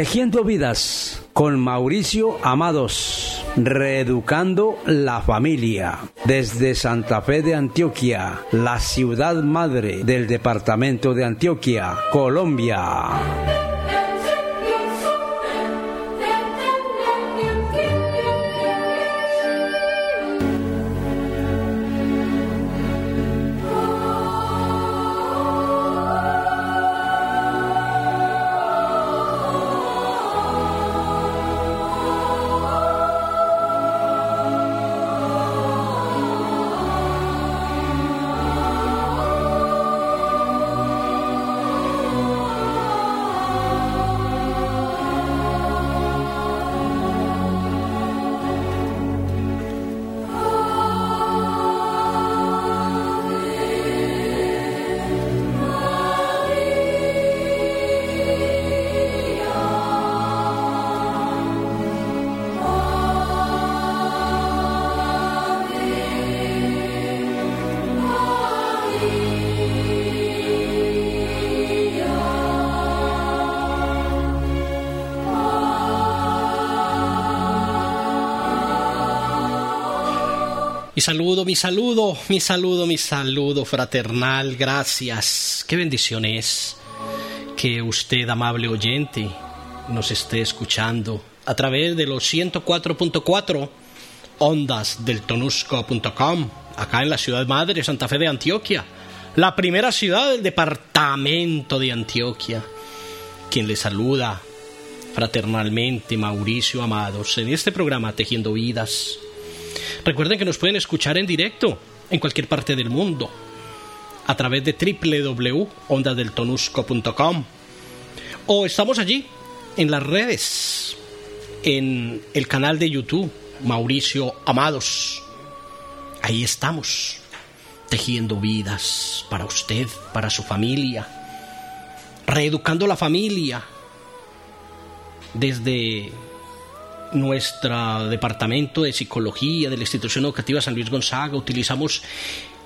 Tejiendo vidas con Mauricio Amados, reeducando la familia. Desde Santa Fe de Antioquia, la ciudad madre del departamento de Antioquia, Colombia. Mi saludo, mi saludo, mi saludo, mi saludo fraternal, gracias. Qué bendición es que usted, amable oyente, nos esté escuchando a través de los 104.4 ondas del tonusco.com, acá en la ciudad madre, Santa Fe de Antioquia, la primera ciudad del departamento de Antioquia. Quien le saluda fraternalmente, Mauricio Amados, en este programa Tejiendo Vidas Recuerden que nos pueden escuchar en directo en cualquier parte del mundo a través de www.ondasdeltonusco.com o estamos allí en las redes, en el canal de YouTube Mauricio Amados. Ahí estamos, tejiendo vidas para usted, para su familia, reeducando la familia desde nuestro departamento de psicología de la institución educativa San Luis Gonzaga utilizamos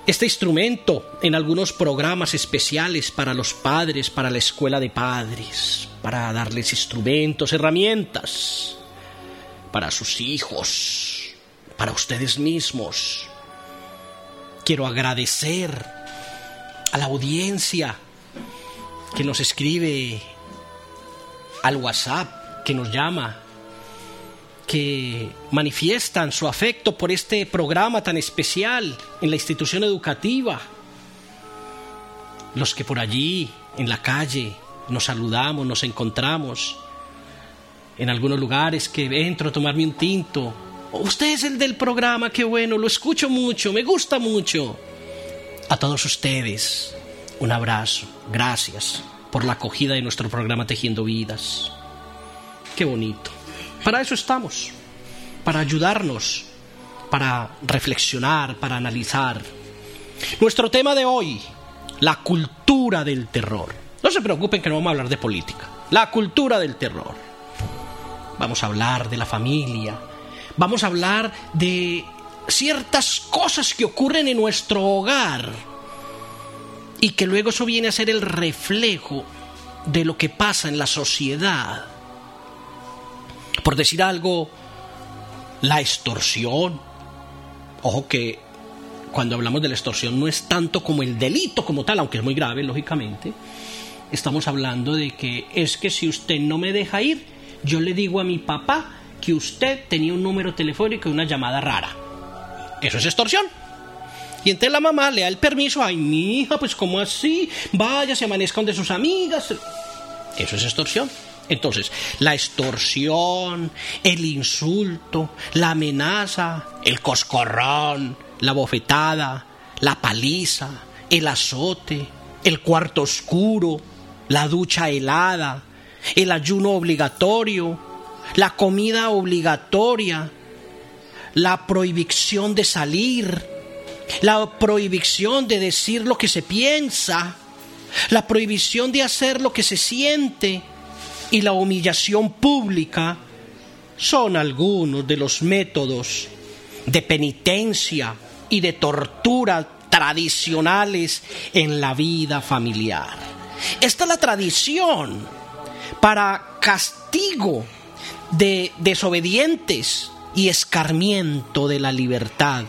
este instrumento en algunos programas especiales para los padres, para la escuela de padres, para darles instrumentos, herramientas, para sus hijos, para ustedes mismos. Quiero agradecer a la audiencia que nos escribe al WhatsApp, que nos llama que manifiestan su afecto por este programa tan especial en la institución educativa, los que por allí, en la calle, nos saludamos, nos encontramos, en algunos lugares que entro a tomarme un tinto. Usted es el del programa, qué bueno, lo escucho mucho, me gusta mucho. A todos ustedes, un abrazo, gracias por la acogida de nuestro programa Tejiendo Vidas. Qué bonito. Para eso estamos, para ayudarnos, para reflexionar, para analizar. Nuestro tema de hoy, la cultura del terror. No se preocupen que no vamos a hablar de política. La cultura del terror. Vamos a hablar de la familia. Vamos a hablar de ciertas cosas que ocurren en nuestro hogar. Y que luego eso viene a ser el reflejo de lo que pasa en la sociedad. Por decir algo, la extorsión. Ojo que cuando hablamos de la extorsión no es tanto como el delito como tal, aunque es muy grave, lógicamente. Estamos hablando de que es que si usted no me deja ir, yo le digo a mi papá que usted tenía un número telefónico y una llamada rara. Eso es extorsión. Y entonces la mamá le da el permiso, ay, mi hija, pues como así, vaya, se amanezca de sus amigas. Eso es extorsión. Entonces, la extorsión, el insulto, la amenaza, el coscorrón, la bofetada, la paliza, el azote, el cuarto oscuro, la ducha helada, el ayuno obligatorio, la comida obligatoria, la prohibición de salir, la prohibición de decir lo que se piensa, la prohibición de hacer lo que se siente, y la humillación pública son algunos de los métodos de penitencia y de tortura tradicionales en la vida familiar. Esta es la tradición, para castigo de desobedientes y escarmiento de la libertad.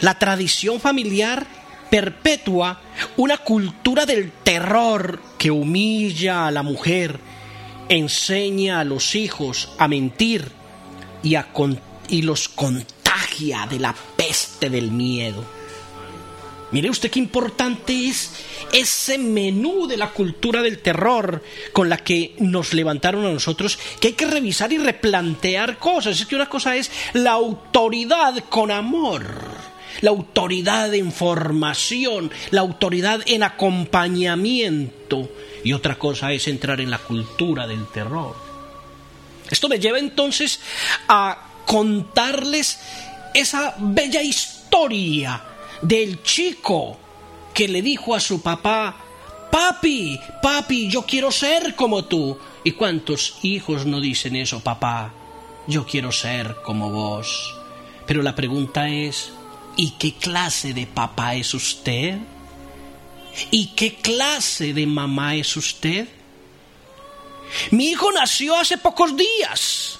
La tradición familiar perpetúa una cultura del terror que humilla a la mujer, enseña a los hijos a mentir y, y los contagia de la peste del miedo. Mire usted qué importante es ese menú de la cultura del terror con la que nos levantaron a nosotros, que hay que revisar y replantear cosas. Es que una cosa es la autoridad con amor, la autoridad en formación, la autoridad en acompañamiento, y otra cosa es entrar en la cultura del terror. Esto me lleva entonces a contarles esa bella historia del chico que le dijo a su papá, papi, papi, yo quiero ser como tú. ¿Y cuántos hijos no dicen eso, papá? Yo quiero ser como vos. Pero la pregunta es, ¿y qué clase de papá es usted? ¿Y qué clase de mamá es usted? Mi hijo nació hace pocos días.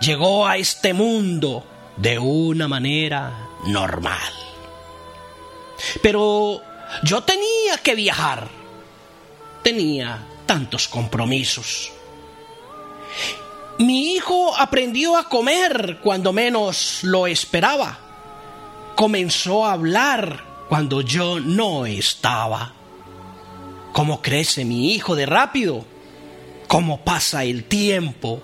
Llegó a este mundo de una manera normal. Pero yo tenía que viajar. Tenía tantos compromisos. Mi hijo aprendió a comer cuando menos lo esperaba. Comenzó a hablar cuando yo no estaba. ¿Cómo crece mi hijo de rápido? ¿Cómo pasa el tiempo?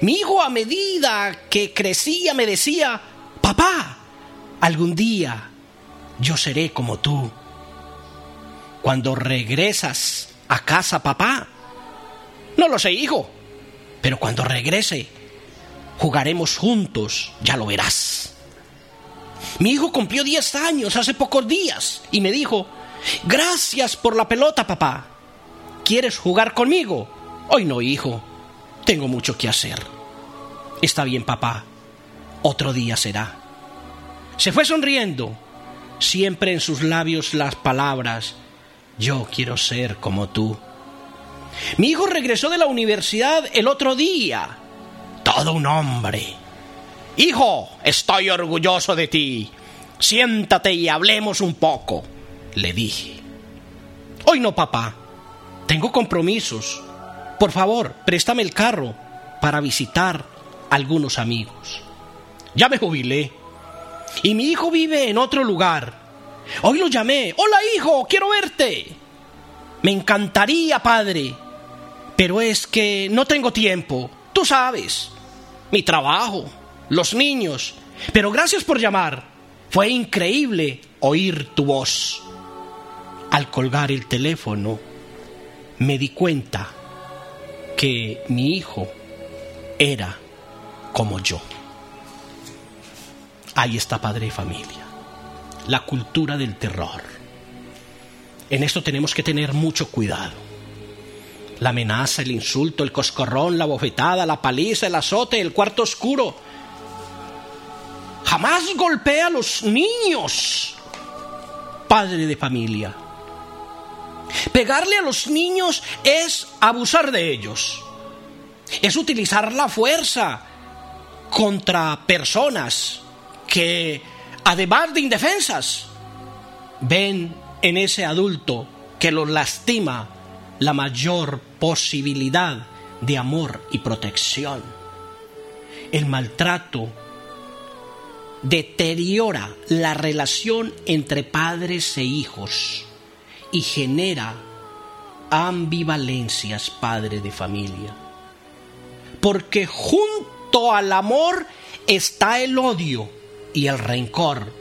Mi hijo a medida que crecía me decía, papá, algún día yo seré como tú. Cuando regresas a casa, papá, no lo sé, hijo, pero cuando regrese, jugaremos juntos, ya lo verás. Mi hijo cumplió 10 años hace pocos días y me dijo, gracias por la pelota, papá. ¿Quieres jugar conmigo? Hoy no, hijo, tengo mucho que hacer. Está bien, papá, otro día será. Se fue sonriendo siempre en sus labios las palabras, yo quiero ser como tú. Mi hijo regresó de la universidad el otro día, todo un hombre. Hijo, estoy orgulloso de ti. Siéntate y hablemos un poco, le dije. Hoy no, papá. Tengo compromisos. Por favor, préstame el carro para visitar algunos amigos. Ya me jubilé. Y mi hijo vive en otro lugar. Hoy lo llamé. Hola hijo, quiero verte. Me encantaría, padre. Pero es que no tengo tiempo. Tú sabes. Mi trabajo. Los niños. Pero gracias por llamar. Fue increíble oír tu voz. Al colgar el teléfono, me di cuenta que mi hijo era como yo. Ahí está padre y familia. La cultura del terror. En esto tenemos que tener mucho cuidado. La amenaza, el insulto, el coscorrón, la bofetada, la paliza, el azote, el cuarto oscuro. Jamás golpea a los niños. Padre de familia. Pegarle a los niños es abusar de ellos. Es utilizar la fuerza contra personas que, además de indefensas, ven en ese adulto que los lastima la mayor posibilidad de amor y protección. El maltrato deteriora la relación entre padres e hijos y genera ambivalencias padre de familia. Porque junto al amor está el odio y el rencor.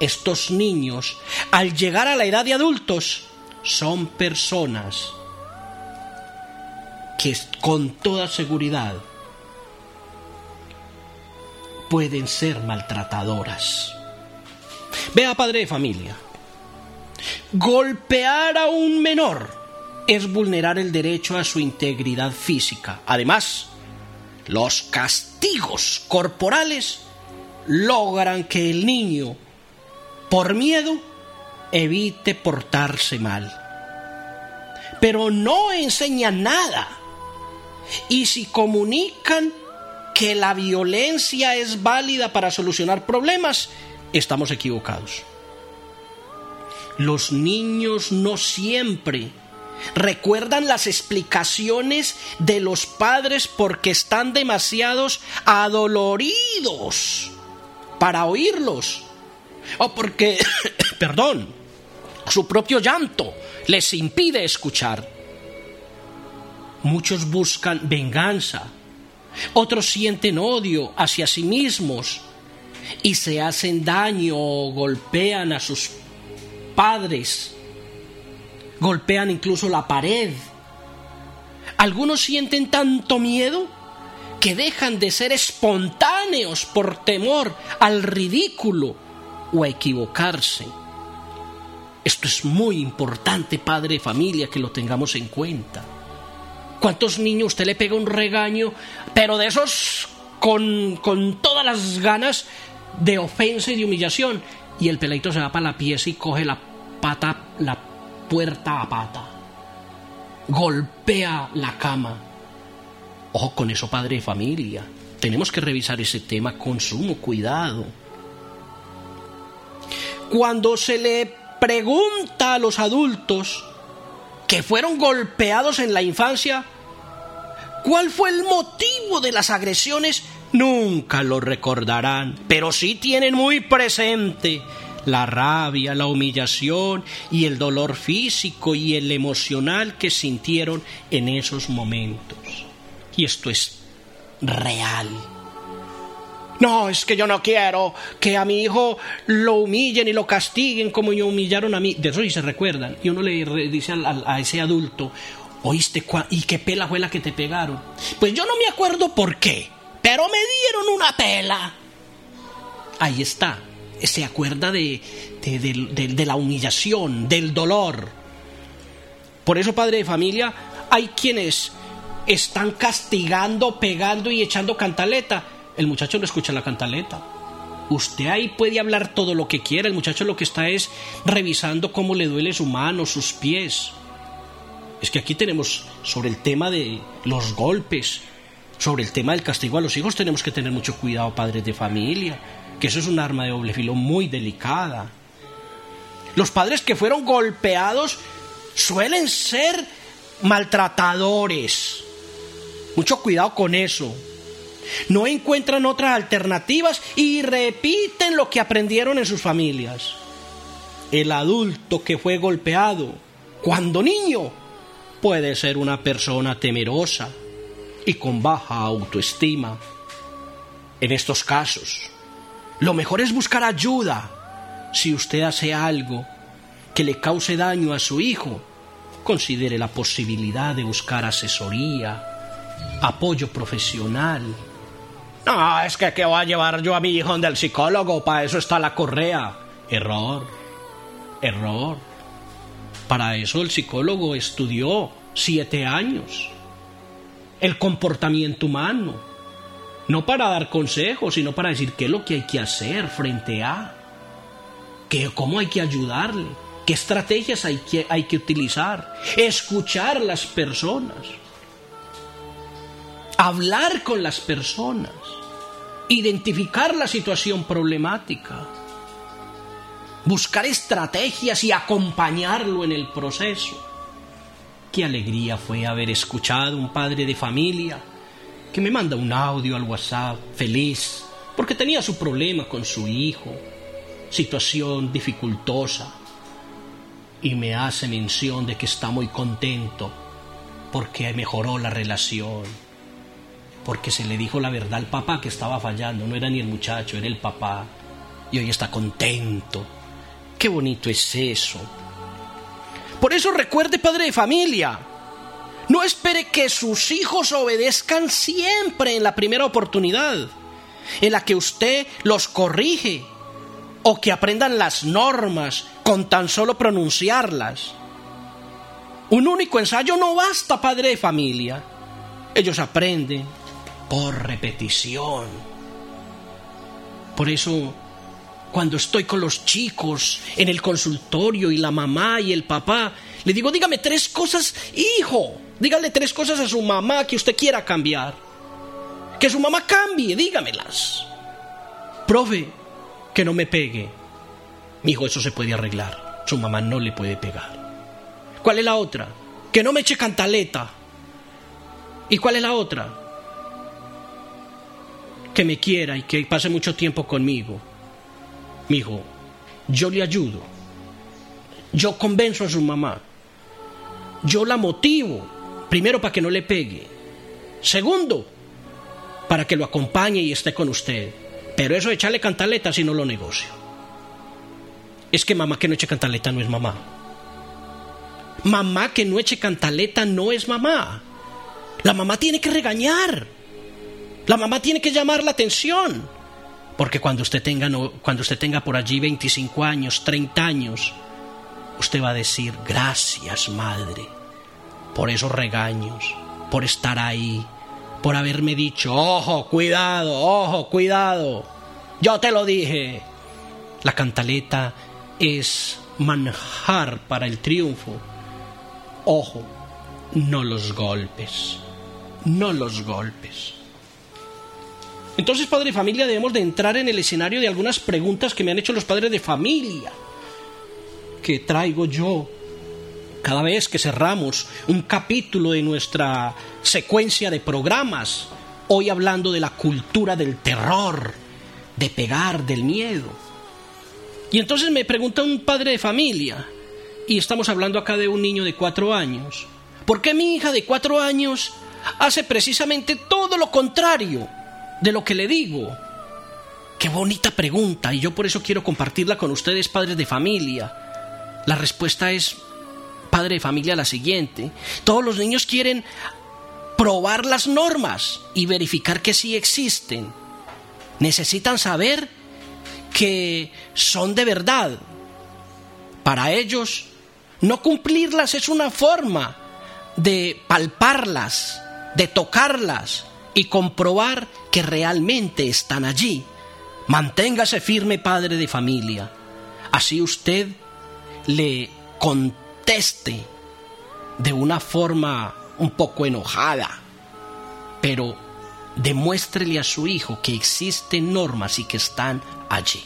Estos niños, al llegar a la edad de adultos, son personas que con toda seguridad pueden ser maltratadoras. Vea, padre de familia, golpear a un menor es vulnerar el derecho a su integridad física. Además, los castigos corporales logran que el niño, por miedo, evite portarse mal. pero no enseñan nada. Y si comunican que la violencia es válida para solucionar problemas, estamos equivocados. Los niños no siempre recuerdan las explicaciones de los padres porque están demasiados adoloridos para oírlos. O porque, perdón, su propio llanto les impide escuchar. Muchos buscan venganza, otros sienten odio hacia sí mismos y se hacen daño o golpean a sus padres, golpean incluso la pared. Algunos sienten tanto miedo que dejan de ser espontáneos por temor al ridículo o a equivocarse. Esto es muy importante, padre de familia, que lo tengamos en cuenta. ¿Cuántos niños usted le pega un regaño, pero de esos con, con todas las ganas de ofensa y de humillación? Y el peladito se va para la pieza y coge la pata, la puerta a pata. Golpea la cama. Ojo con eso, padre de familia. Tenemos que revisar ese tema con sumo cuidado. Cuando se le pregunta a los adultos que fueron golpeados en la infancia, ¿cuál fue el motivo de las agresiones? Nunca lo recordarán, pero sí tienen muy presente la rabia, la humillación y el dolor físico y el emocional que sintieron en esos momentos. Y esto es real. No, es que yo no quiero que a mi hijo lo humillen y lo castiguen como me humillaron a mí. De eso se recuerdan. Y uno le dice a, ese adulto, ¿oíste? ¿Y qué pela fue la que te pegaron? Pues yo no me acuerdo por qué, pero me dieron una pela. Ahí está. Se acuerda de, de la humillación, del dolor. Por eso, padre de familia, hay quienes están castigando, pegando y echando cantaleta el muchacho no escucha la cantaleta. Usted ahí puede hablar todo lo que quiera, el muchacho lo que está es revisando cómo le duele su mano, sus pies. Es que aquí tenemos sobre el tema de los golpes, sobre el tema del castigo a los hijos, tenemos que tener mucho cuidado, padres de familia, que eso es un arma de doble filo muy delicada. Los padres que fueron golpeados suelen ser maltratadores. Mucho cuidado con eso no encuentran otras alternativas y repiten lo que aprendieron en sus familias. El adulto que fue golpeado cuando niño puede ser una persona temerosa y con baja autoestima. En estos casos, lo mejor es buscar ayuda. Si usted hace algo que le cause daño a su hijo, considere la posibilidad de buscar asesoría, apoyo profesional no, es que ¿qué voy a llevar yo a mi hijo del psicólogo? Para eso está la correa. Error. Error. Para eso el psicólogo estudió siete años. El comportamiento humano. No para dar consejos, sino para decir qué es lo que hay que hacer frente a. Que, cómo hay que ayudarle. ¿Qué estrategias hay que, hay que utilizar? Escuchar las personas hablar con las personas, identificar la situación problemática, buscar estrategias y acompañarlo en el proceso. Qué alegría fue haber escuchado un padre de familia que me manda un audio al WhatsApp feliz porque tenía su problema con su hijo, situación dificultosa, y me hace mención de que está muy contento porque mejoró la relación porque se le dijo la verdad al papá que estaba fallando, no era ni el muchacho, era el papá, y hoy está contento. Qué bonito es eso. Por eso recuerde, padre de familia, no espere que sus hijos obedezcan siempre en la primera oportunidad, en la que usted los corrige, o que aprendan las normas con tan solo pronunciarlas. Un único ensayo no basta, padre de familia. Ellos aprenden, por repetición. Por eso, cuando estoy con los chicos en el consultorio y la mamá y el papá Le digo, dígame tres cosas, hijo, dígale tres cosas a su mamá que usted quiera cambiar. Que su mamá cambie, dígamelas. Profe, que no me pegue. Mi hijo, eso se puede arreglar. Su mamá no le puede pegar. ¿Cuál es la otra? Que no me eche cantaleta. ¿Y cuál es la otra? Que me quiera y que pase mucho tiempo conmigo. Mi hijo, yo le ayudo. Yo convenzo a su mamá. Yo la motivo. Primero para que no le pegue. Segundo, para que lo acompañe y esté con usted. Pero eso de echarle cantaleta si no lo negocio. Es que mamá que no eche cantaleta no es mamá. Mamá que no eche cantaleta no es mamá. La mamá tiene que regañar. La mamá tiene que llamar la atención. Porque cuando usted tenga, cuando usted tenga por allí 25 años, 30 años, usted va a decir, gracias madre, por esos regaños, por estar ahí, por haberme dicho, ojo, cuidado, ojo, cuidado. Yo te lo dije. La cantaleta es manjar para el triunfo. Ojo, no los golpes, no los golpes. Entonces, padre de familia, debemos de entrar en el escenario de algunas preguntas que me han hecho los padres de familia, que traigo yo cada vez que cerramos un capítulo de nuestra secuencia de programas, hoy hablando de la cultura del terror, de pegar, del miedo. Y entonces me pregunta un padre de familia, y estamos hablando acá de un niño de cuatro años, ¿por qué mi hija de cuatro años hace precisamente todo lo contrario de lo que le digo? Qué bonita pregunta, y yo por eso quiero compartirla con ustedes, padres de familia. La respuesta es, padre de familia, la siguiente. Todos los niños quieren probar las normas y verificar que sí existen. Necesitan saber que son de verdad. Para ellos, no cumplirlas es una forma de palparlas, de tocarlas y comprobar que realmente están allí. Manténgase firme, padre de familia. Así usted le conteste de una forma un poco enojada, pero demuéstrele a su hijo que existen normas y que están allí.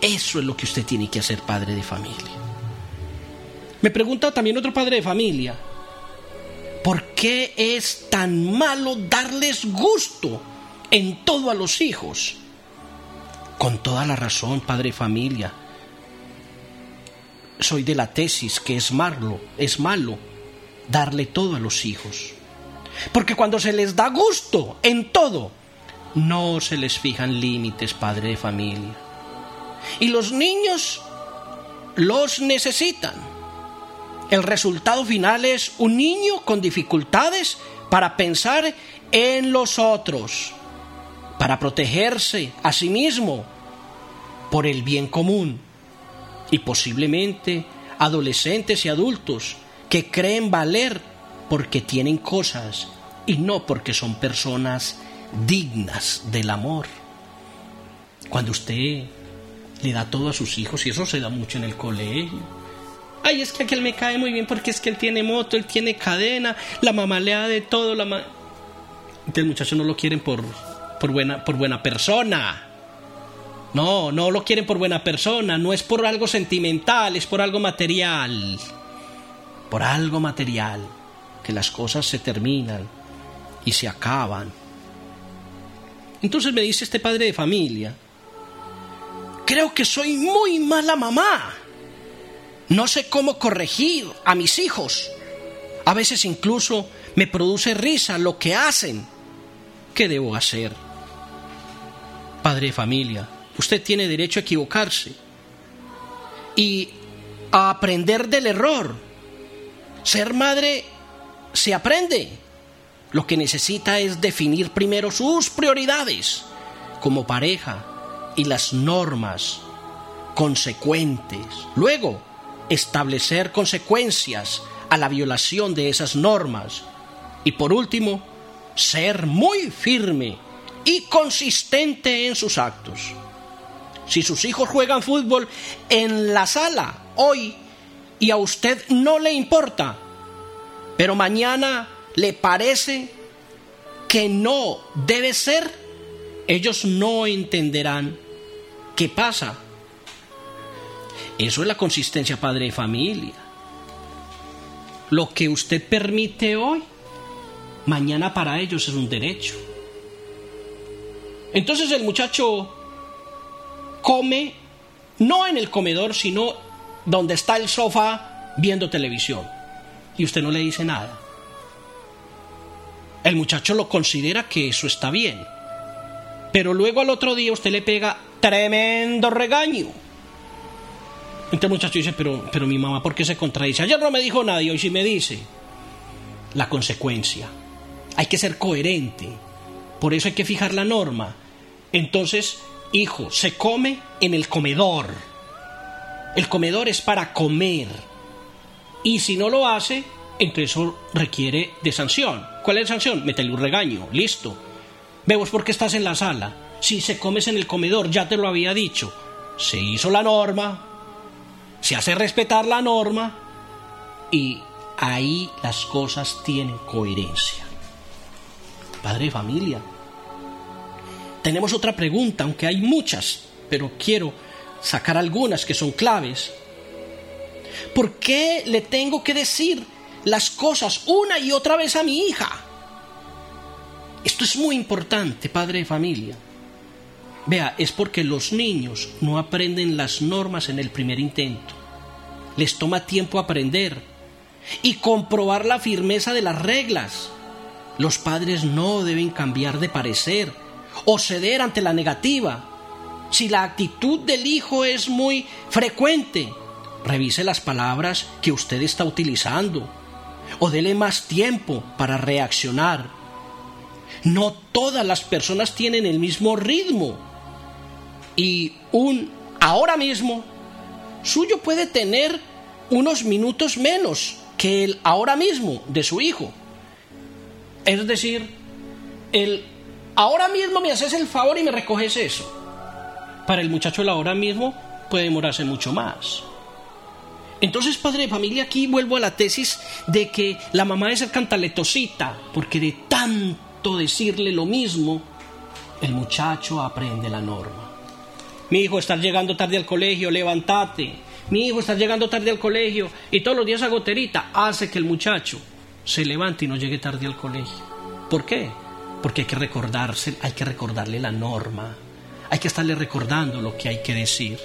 Eso es lo que usted tiene que hacer, padre de familia. Me pregunta también otro padre de familia, ¿por qué es tan malo darles gusto en todo a los hijos? Con toda la razón, padre familia. Soy de la tesis que es malo, es malo darle todo a los hijos. Porque cuando se les da gusto en todo, no se les fijan límites, padre de familia. Y los niños los necesitan. El resultado final es un niño con dificultades para pensar en los otros, para protegerse a sí mismo por el bien común. Y posiblemente adolescentes y adultos que creen valer porque tienen cosas y no porque son personas dignas del amor. Cuando usted le da todo a sus hijos, y eso se da mucho en el colegio. Ay, es que aquel me cae muy bien porque es que él tiene moto, él tiene cadena, la mamá le da de todo, la ma... Entonces el muchacho no lo quieren por, por, buena, por buena persona. No, no lo quieren por buena persona, no es por algo sentimental, es por algo material. Por algo material, que las cosas se terminan y se acaban. Entonces me dice este padre de familia, creo que soy muy mala mamá. No sé cómo corregir a mis hijos. A veces incluso me produce risa lo que hacen. ¿Qué debo hacer? Padre de familia, usted tiene derecho a equivocarse y a aprender del error. Ser madre se aprende. Lo que necesita es definir primero sus prioridades como pareja y las normas consecuentes. Luego, establecer consecuencias a la violación de esas normas. Y por último, ser muy firme y consistente en sus actos. Si sus hijos juegan fútbol en la sala, hoy y a usted no le importa, pero mañana le parece que no debe ser, ellos no entenderán qué pasa. Eso es la consistencia padre de familia. Lo que usted permite hoy, mañana para ellos es un derecho. Entonces el muchacho come no en el comedor, sino donde está el sofá viendo televisión. Y usted no le dice nada. El muchacho lo considera que eso está bien. Pero luego al otro día usted le pega tremendo regaño. Entonces el muchacho dice, pero, pero mi mamá, ¿por qué se contradice? Ayer no me dijo nada y hoy sí me dice. La consecuencia. Hay que ser coherente. Por eso hay que fijar la norma. Entonces, hijo, se come en el comedor. El comedor es para comer. Y si no lo hace, entonces eso requiere de sanción. ¿Cuál es la sanción? Métele un regaño, listo. Vemos por qué estás en la sala. Si se comes en el comedor, ya te lo había dicho. Se hizo la norma, se hace respetar la norma y ahí las cosas tienen coherencia. Padre de familia. Tenemos otra pregunta, aunque hay muchas, pero quiero sacar algunas que son claves. ¿Por qué le tengo que decir las cosas una y otra vez a mi hija? Esto es muy importante, padre de familia. Vea, es porque los niños no aprenden las normas en el primer intento. Les toma tiempo aprender y comprobar la firmeza de las reglas. Los padres no deben cambiar de parecer o ceder ante la negativa. Si la actitud del hijo es muy frecuente, revise las palabras que usted está utilizando o dele más tiempo para reaccionar. No todas las personas tienen el mismo ritmo y un ahora mismo suyo puede tener unos minutos menos que el ahora mismo de su hijo. Es decir, el ahora mismo me haces el favor y me recoges eso. Para el muchacho el ahora mismo puede demorarse mucho más. Entonces, padre de familia, aquí vuelvo a la tesis de que la mamá es el cantaletosita, porque de tanto decirle lo mismo, el muchacho aprende la norma. Mi hijo, está llegando tarde al colegio, levántate. Mi hijo, está llegando tarde al colegio y todos los días a goterita hace que el muchacho se levante y no llegue tarde al colegio. ¿Por qué? Porque hay que recordarse, hay que recordarle la norma. Hay que estarle recordando lo que hay que decir.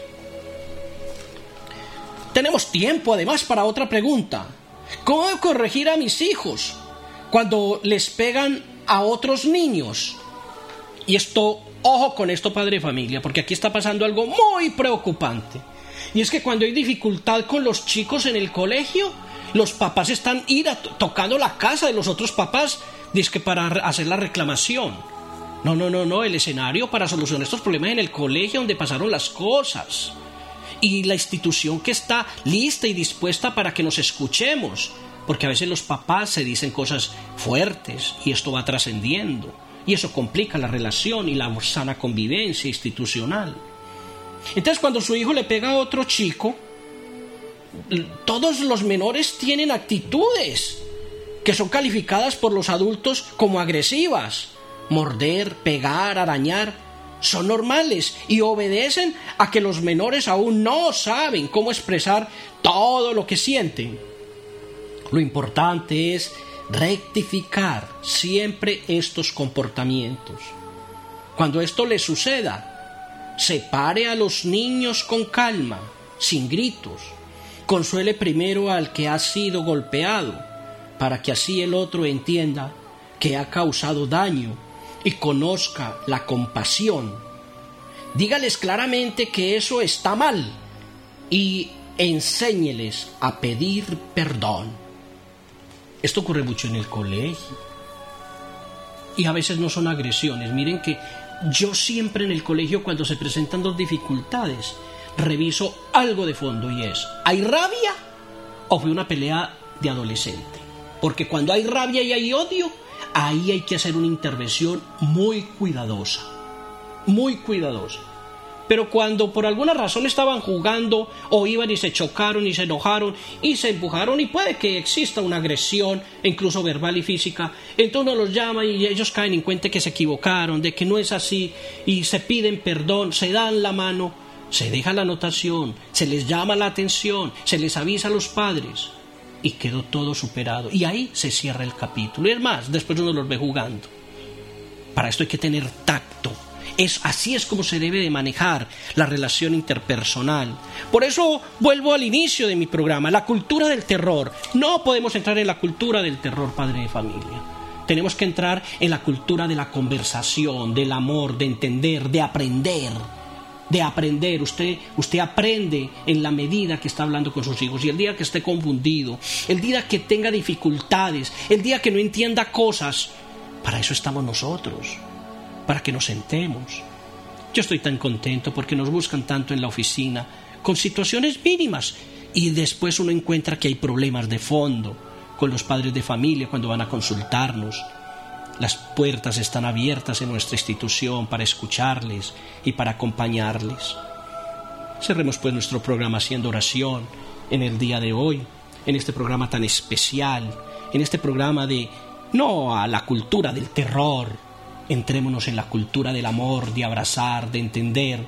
Tenemos tiempo además para otra pregunta. ¿Cómo corregir a mis hijos cuando les pegan a otros niños? Y esto Ojo con esto, padre de familia, porque aquí está pasando algo muy preocupante. Y es que cuando hay dificultad con los chicos en el colegio, los papás están ir tocando la casa de los otros papás, que para hacer la reclamación. No, no, no, no, el escenario para solucionar estos problemas en el colegio donde pasaron las cosas. Y la institución que está lista y dispuesta para que nos escuchemos. Porque a veces los papás se dicen cosas fuertes y esto va trascendiendo. Y eso complica la relación y la sana convivencia institucional. Entonces cuando su hijo le pega a otro chico, todos los menores tienen actitudes que son calificadas por los adultos como agresivas. Morder, pegar, arañar, son normales y obedecen a que los menores aún no saben cómo expresar todo lo que sienten. Lo importante es rectificar siempre estos comportamientos. Cuando esto le suceda, separe a los niños con calma, sin gritos. Consuele primero al que ha sido golpeado, para que así el otro entienda que ha causado daño y conozca la compasión. Dígales claramente que eso está mal y enséñeles a pedir perdón. Esto ocurre mucho en el colegio. Y a veces no son agresiones. Miren que yo siempre en el colegio cuando se presentan dos dificultades, reviso algo de fondo y es, ¿hay rabia o fue una pelea de adolescente? Porque cuando hay rabia y hay odio, ahí hay que hacer una intervención muy cuidadosa, muy cuidadosa. Pero cuando por alguna razón estaban jugando o iban y se chocaron y se enojaron y se empujaron y puede que exista una agresión, incluso verbal y física, entonces uno los llama y ellos caen en cuenta que se equivocaron, de que no es así y se piden perdón, se dan la mano, se deja la anotación, se les llama la atención, se les avisa a los padres y quedó todo superado. Y ahí se cierra el capítulo. Y es más, después uno los ve jugando. Para esto hay que tener tacto es, así es como se debe de manejar la relación interpersonal. Por eso vuelvo al inicio de mi programa, la cultura del terror. No podemos entrar en la cultura del terror, padre de familia. Tenemos que entrar en la cultura de la conversación, del amor, de entender, de aprender. De aprender, usted, usted aprende en la medida que está hablando con sus hijos. Y el día que esté confundido, el día que tenga dificultades, el día que no entienda cosas, para eso estamos nosotros para que nos sentemos. Yo estoy tan contento porque nos buscan tanto en la oficina con situaciones mínimas y después uno encuentra que hay problemas de fondo con los padres de familia cuando van a consultarnos. Las puertas están abiertas en nuestra institución para escucharles y para acompañarles. Cerremos pues nuestro programa haciendo oración en el día de hoy, en este programa tan especial, en este programa de no a la cultura del terror, Entrémonos en la cultura del amor, de abrazar, de entender,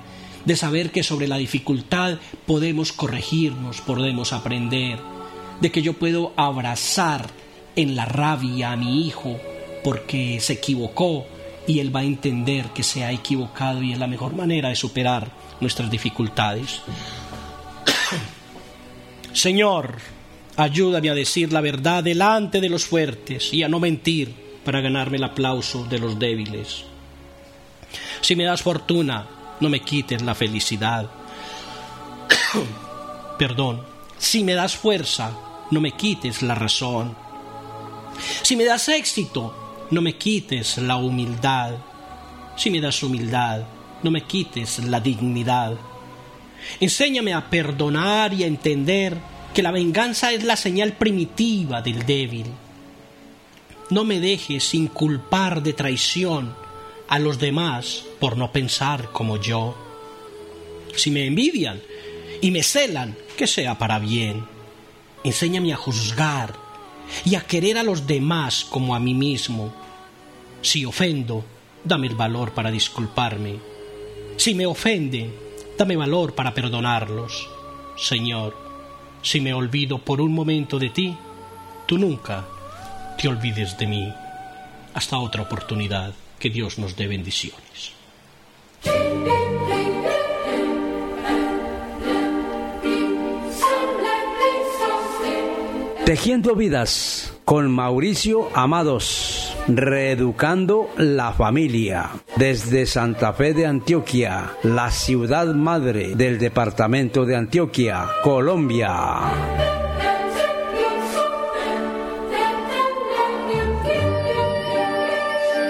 de saber que sobre la dificultad podemos corregirnos, podemos aprender, de que yo puedo abrazar en la rabia a mi hijo porque se equivocó y él va a entender que se ha equivocado y es la mejor manera de superar nuestras dificultades. Señor, ayúdame a decir la verdad delante de los fuertes y a no mentir para ganarme el aplauso de los débiles. Si me das fortuna, no me quites la felicidad. Perdón. Si me das fuerza, no me quites la razón. Si me das éxito, no me quites la humildad. Si me das humildad, no me quites la dignidad. Enséñame a perdonar y a entender que la venganza es la señal primitiva del débil no me dejes inculpar de traición a los demás por no pensar como yo. Si me envidian y me celan, que sea para bien. Enséñame a juzgar y a querer a los demás como a mí mismo. Si ofendo, dame el valor para disculparme. Si me ofenden, dame valor para perdonarlos. Señor, si me olvido por un momento de ti, tú nunca te olvides de mí. Hasta otra oportunidad. Que Dios nos dé bendiciones. Tejiendo vidas con Mauricio Amados, reeducando la familia. Desde Santa Fe de Antioquia, la ciudad madre del departamento de Antioquia, Colombia.